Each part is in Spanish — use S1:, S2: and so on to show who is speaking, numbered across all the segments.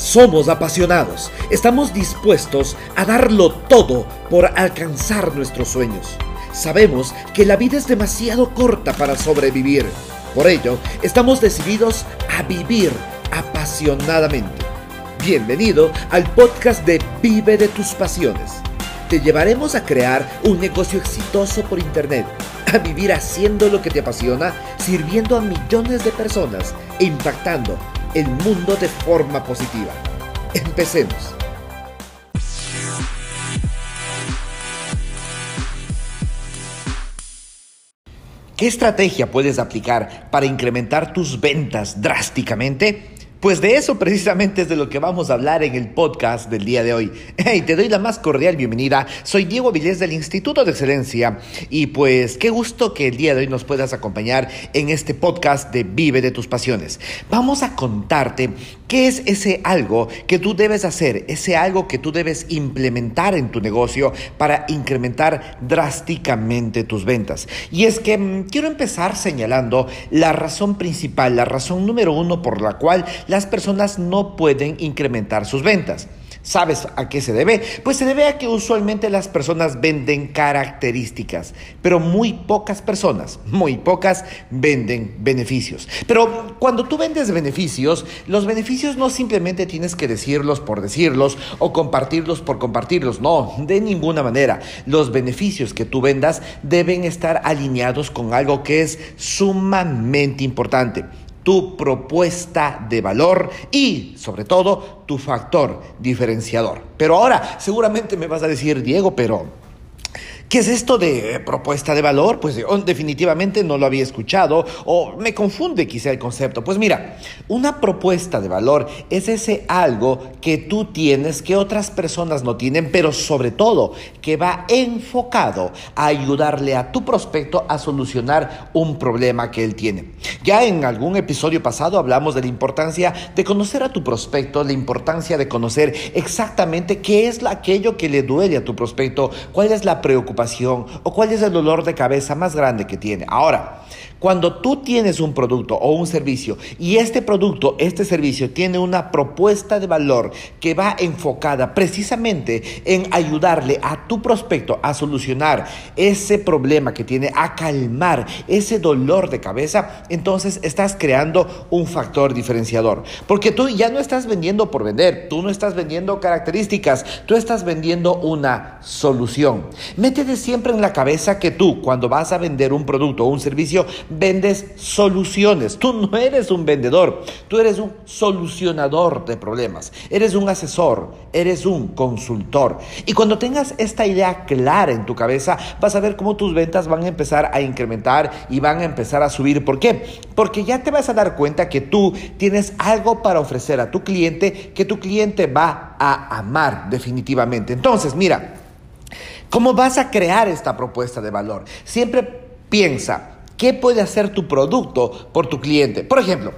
S1: Somos apasionados, estamos dispuestos a darlo todo por alcanzar nuestros sueños. Sabemos que la vida es demasiado corta para sobrevivir. Por ello, estamos decididos a vivir apasionadamente. Bienvenido al podcast de Vive de tus pasiones. Te llevaremos a crear un negocio exitoso por Internet, a vivir haciendo lo que te apasiona, sirviendo a millones de personas e impactando el mundo de forma positiva. Empecemos. ¿Qué estrategia puedes aplicar para incrementar tus ventas drásticamente? Pues de eso precisamente es de lo que vamos a hablar en el podcast del día de hoy. Hey, te doy la más cordial bienvenida. Soy Diego Vilés del Instituto de Excelencia y pues qué gusto que el día de hoy nos puedas acompañar en este podcast de Vive de tus pasiones. Vamos a contarte qué es ese algo que tú debes hacer, ese algo que tú debes implementar en tu negocio para incrementar drásticamente tus ventas. Y es que mmm, quiero empezar señalando la razón principal, la razón número uno por la cual las personas no pueden incrementar sus ventas. ¿Sabes a qué se debe? Pues se debe a que usualmente las personas venden características, pero muy pocas personas, muy pocas venden beneficios. Pero cuando tú vendes beneficios, los beneficios no simplemente tienes que decirlos por decirlos o compartirlos por compartirlos, no, de ninguna manera. Los beneficios que tú vendas deben estar alineados con algo que es sumamente importante tu propuesta de valor y, sobre todo, tu factor diferenciador. Pero ahora, seguramente me vas a decir, Diego, pero ¿Qué es esto de propuesta de valor? Pues definitivamente no lo había escuchado o me confunde quizá el concepto. Pues mira, una propuesta de valor es ese algo que tú tienes que otras personas no tienen, pero sobre todo que va enfocado a ayudarle a tu prospecto a solucionar un problema que él tiene. Ya en algún episodio pasado hablamos de la importancia de conocer a tu prospecto, la importancia de conocer exactamente qué es aquello que le duele a tu prospecto, cuál es la preocupación o cuál es el dolor de cabeza más grande que tiene. Ahora, cuando tú tienes un producto o un servicio y este producto, este servicio tiene una propuesta de valor que va enfocada precisamente en ayudarle a tu prospecto a solucionar ese problema que tiene, a calmar ese dolor de cabeza, entonces estás creando un factor diferenciador. Porque tú ya no estás vendiendo por vender, tú no estás vendiendo características, tú estás vendiendo una solución. Métete siempre en la cabeza que tú cuando vas a vender un producto o un servicio, vendes soluciones. Tú no eres un vendedor, tú eres un solucionador de problemas. Eres un asesor, eres un consultor. Y cuando tengas esta idea clara en tu cabeza, vas a ver cómo tus ventas van a empezar a incrementar y van a empezar a subir. ¿Por qué? Porque ya te vas a dar cuenta que tú tienes algo para ofrecer a tu cliente que tu cliente va a amar definitivamente. Entonces, mira, ¿cómo vas a crear esta propuesta de valor? Siempre piensa, ¿Qué puede hacer tu producto por tu cliente? Por ejemplo,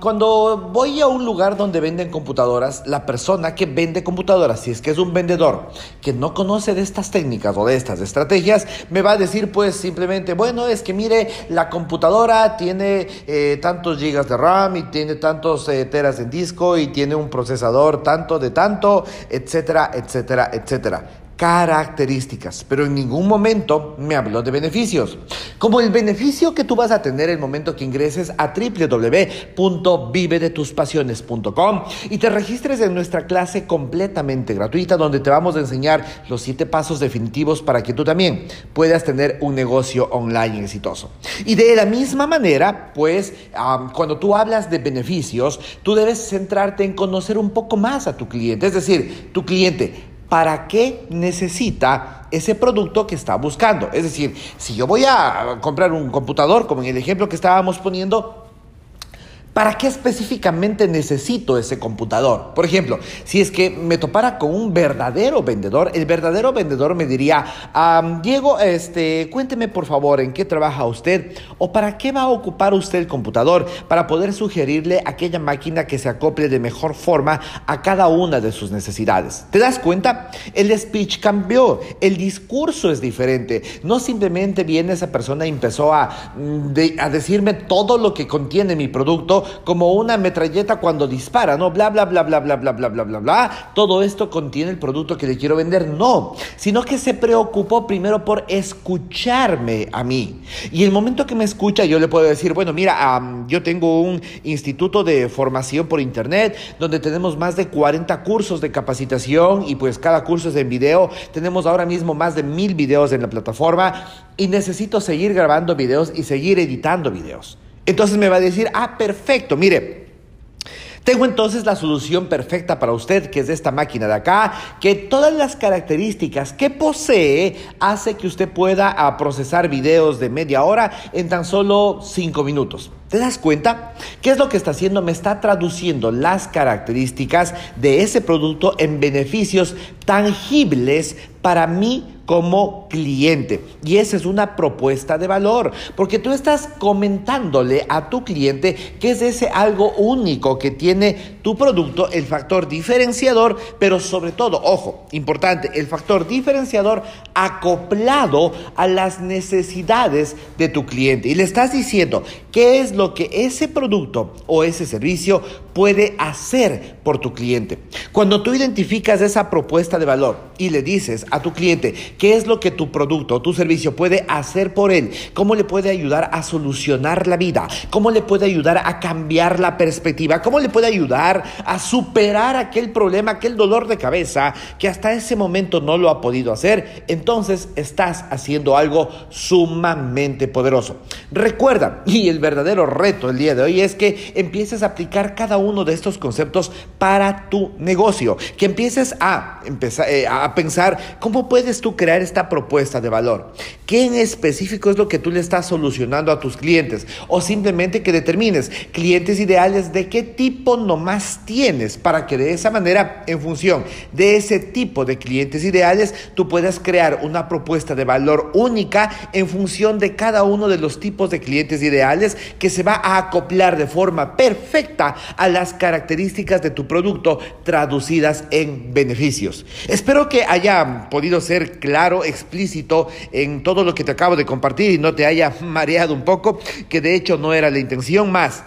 S1: cuando voy a un lugar donde venden computadoras, la persona que vende computadoras, si es que es un vendedor que no conoce de estas técnicas o de estas estrategias, me va a decir pues simplemente, bueno, es que mire, la computadora tiene eh, tantos gigas de RAM y tiene tantos eh, teras en disco y tiene un procesador tanto de tanto, etcétera, etcétera, etcétera características, pero en ningún momento me habló de beneficios. Como el beneficio que tú vas a tener el momento que ingreses a www.vivedetусpasiones.com y te registres en nuestra clase completamente gratuita donde te vamos a enseñar los siete pasos definitivos para que tú también puedas tener un negocio online exitoso. Y de la misma manera, pues cuando tú hablas de beneficios, tú debes centrarte en conocer un poco más a tu cliente, es decir, tu cliente para qué necesita ese producto que está buscando. Es decir, si yo voy a comprar un computador, como en el ejemplo que estábamos poniendo, ¿Para qué específicamente necesito ese computador? Por ejemplo, si es que me topara con un verdadero vendedor, el verdadero vendedor me diría, Diego, este, cuénteme por favor en qué trabaja usted o para qué va a ocupar usted el computador para poder sugerirle aquella máquina que se acople de mejor forma a cada una de sus necesidades. ¿Te das cuenta? El speech cambió, el discurso es diferente. No simplemente viene esa persona y empezó a, mm, a decirme todo lo que contiene mi producto, como una metralleta cuando dispara, ¿no? Bla, bla, bla, bla, bla, bla, bla, bla, bla, bla. Todo esto contiene el producto que le quiero vender. No, sino que se preocupó primero por escucharme a mí. Y el momento que me escucha, yo le puedo decir, bueno, mira, yo tengo un instituto de formación por internet donde tenemos más de 40 cursos de capacitación y pues cada curso es en video. Tenemos ahora mismo más de mil videos en la plataforma y necesito seguir grabando videos y seguir editando videos. Entonces me va a decir, ah, perfecto, mire. Tengo entonces la solución perfecta para usted, que es esta máquina de acá, que todas las características que posee hace que usted pueda ah, procesar videos de media hora en tan solo cinco minutos. ¿Te das cuenta? ¿Qué es lo que está haciendo? Me está traduciendo las características de ese producto en beneficios tangibles para mí como cliente. Y esa es una propuesta de valor, porque tú estás comentándole a tu cliente que es ese algo único que tiene tu producto, el factor diferenciador, pero sobre todo, ojo, importante, el factor diferenciador acoplado a las necesidades de tu cliente. Y le estás diciendo qué es lo que ese producto o ese servicio puede hacer por tu cliente. Cuando tú identificas esa propuesta de valor y le dices a tu cliente qué es lo que tu producto o tu servicio puede hacer por él, cómo le puede ayudar a solucionar la vida, cómo le puede ayudar a cambiar la perspectiva, cómo le puede ayudar a superar aquel problema, aquel dolor de cabeza que hasta ese momento no lo ha podido hacer, entonces estás haciendo algo sumamente poderoso. Recuerda, y el verdadero reto el día de hoy es que empieces a aplicar cada uno de estos conceptos para tu negocio, que empieces a, empezar, eh, a pensar cómo puedes tú crear esta propuesta de valor, qué en específico es lo que tú le estás solucionando a tus clientes o simplemente que determines clientes ideales de qué tipo nomás tienes para que de esa manera, en función de ese tipo de clientes ideales, tú puedas crear una propuesta de valor única en función de cada uno de los tipos de clientes ideales que se va a acoplar de forma perfecta a las características de tu producto traducidas en beneficios. Espero que haya podido ser claro, explícito en todo lo que te acabo de compartir y no te haya mareado un poco, que de hecho no era la intención más.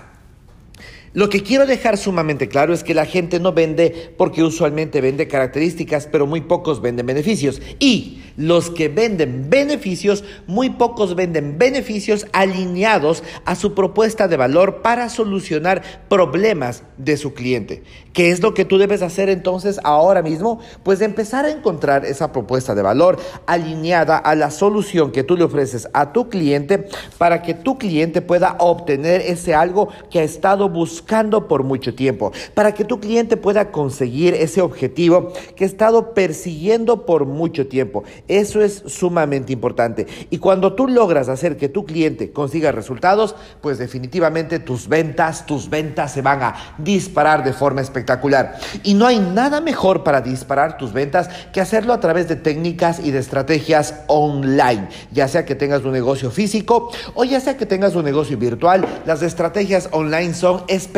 S1: Lo que quiero dejar sumamente claro es que la gente no vende porque usualmente vende características, pero muy pocos venden beneficios. Y los que venden beneficios, muy pocos venden beneficios alineados a su propuesta de valor para solucionar problemas de su cliente. ¿Qué es lo que tú debes hacer entonces ahora mismo? Pues empezar a encontrar esa propuesta de valor alineada a la solución que tú le ofreces a tu cliente para que tu cliente pueda obtener ese algo que ha estado buscando por mucho tiempo, para que tu cliente pueda conseguir ese objetivo que ha estado persiguiendo por mucho tiempo. Eso es sumamente importante. Y cuando tú logras hacer que tu cliente consiga resultados, pues definitivamente tus ventas, tus ventas se van a disparar de forma espectacular. Y no hay nada mejor para disparar tus ventas que hacerlo a través de técnicas y de estrategias online, ya sea que tengas un negocio físico o ya sea que tengas un negocio virtual. Las estrategias online son espectaculares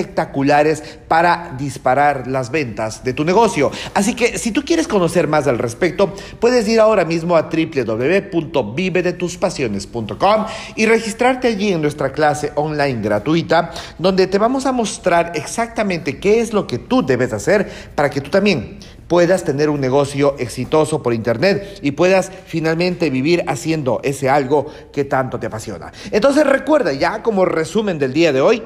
S1: para disparar las ventas de tu negocio. Así que si tú quieres conocer más al respecto, puedes ir ahora mismo a www.vivedetuspasiones.com y registrarte allí en nuestra clase online gratuita, donde te vamos a mostrar exactamente qué es lo que tú debes hacer para que tú también puedas tener un negocio exitoso por internet y puedas finalmente vivir haciendo ese algo que tanto te apasiona. Entonces recuerda ya como resumen del día de hoy,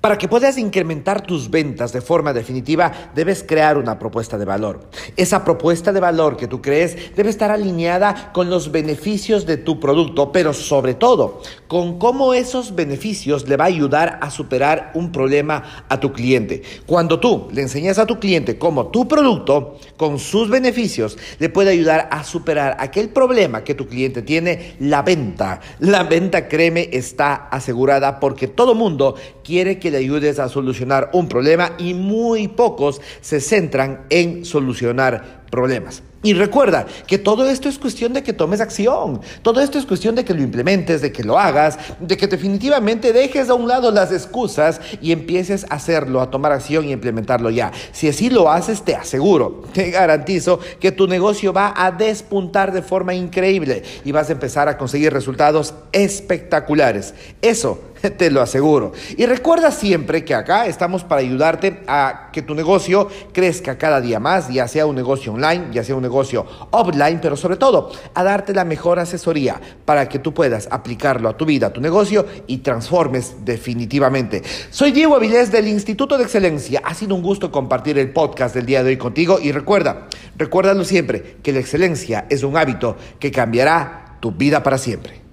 S1: para que puedas incrementar tus ventas de forma definitiva, debes crear una propuesta de valor. Esa propuesta de valor que tú crees debe estar alineada con los beneficios de tu producto, pero sobre todo con cómo esos beneficios le va a ayudar a superar un problema a tu cliente. Cuando tú le enseñas a tu cliente cómo tu producto, con sus beneficios, le puede ayudar a superar aquel problema que tu cliente tiene, la venta. La venta, créeme, está asegurada porque todo mundo quiere que le ayudes a solucionar un problema y muy pocos se centran en solucionar problemas. Y recuerda que todo esto es cuestión de que tomes acción, todo esto es cuestión de que lo implementes, de que lo hagas, de que definitivamente dejes a un lado las excusas y empieces a hacerlo, a tomar acción y implementarlo ya. Si así lo haces, te aseguro, te garantizo que tu negocio va a despuntar de forma increíble y vas a empezar a conseguir resultados espectaculares. Eso te lo aseguro. Y recuerda siempre que acá estamos para ayudarte a que tu negocio crezca cada día más, ya sea un negocio online, ya sea un negocio offline, pero sobre todo a darte la mejor asesoría para que tú puedas aplicarlo a tu vida, a tu negocio y transformes definitivamente. Soy Diego Avilés del Instituto de Excelencia. Ha sido un gusto compartir el podcast del día de hoy contigo y recuerda, recuérdalo siempre, que la excelencia es un hábito que cambiará tu vida para siempre.